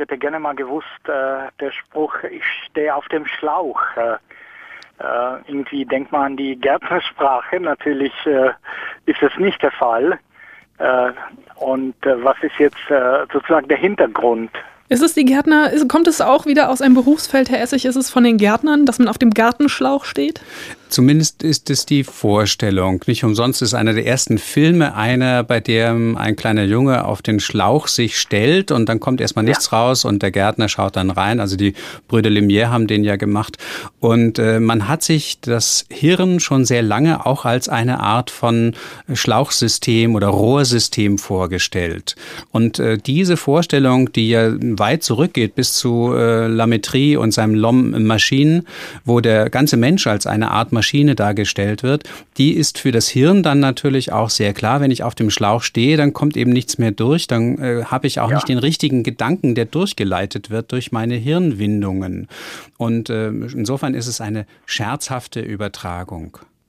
hätte gerne mal gewusst, äh, der Spruch, ich stehe auf dem Schlauch. Äh, äh, irgendwie denkt man an die Gärtnersprache. Natürlich äh, ist das nicht der Fall. Äh, und äh, was ist jetzt sozusagen der Hintergrund ist es die Gärtner, kommt es auch wieder aus einem Berufsfeld, Herr Essig, ist es von den Gärtnern, dass man auf dem Gartenschlauch steht? Zumindest ist es die Vorstellung. Nicht umsonst ist einer der ersten Filme einer, bei dem ein kleiner Junge auf den Schlauch sich stellt und dann kommt erstmal nichts ja. raus und der Gärtner schaut dann rein. Also die Brüder Lumière haben den ja gemacht. Und äh, man hat sich das Hirn schon sehr lange auch als eine Art von Schlauchsystem oder Rohrsystem vorgestellt. Und äh, diese Vorstellung, die ja weit zurückgeht bis zu äh, Lametrie und seinem Lom-Maschinen, wo der ganze Mensch als eine Art Maschine dargestellt wird, die ist für das Hirn dann natürlich auch sehr klar. Wenn ich auf dem Schlauch stehe, dann kommt eben nichts mehr durch, dann äh, habe ich auch ja. nicht den richtigen Gedanken, der durchgeleitet wird durch meine Hirnwindungen. Und äh, insofern ist es eine scherzhafte Übertragung.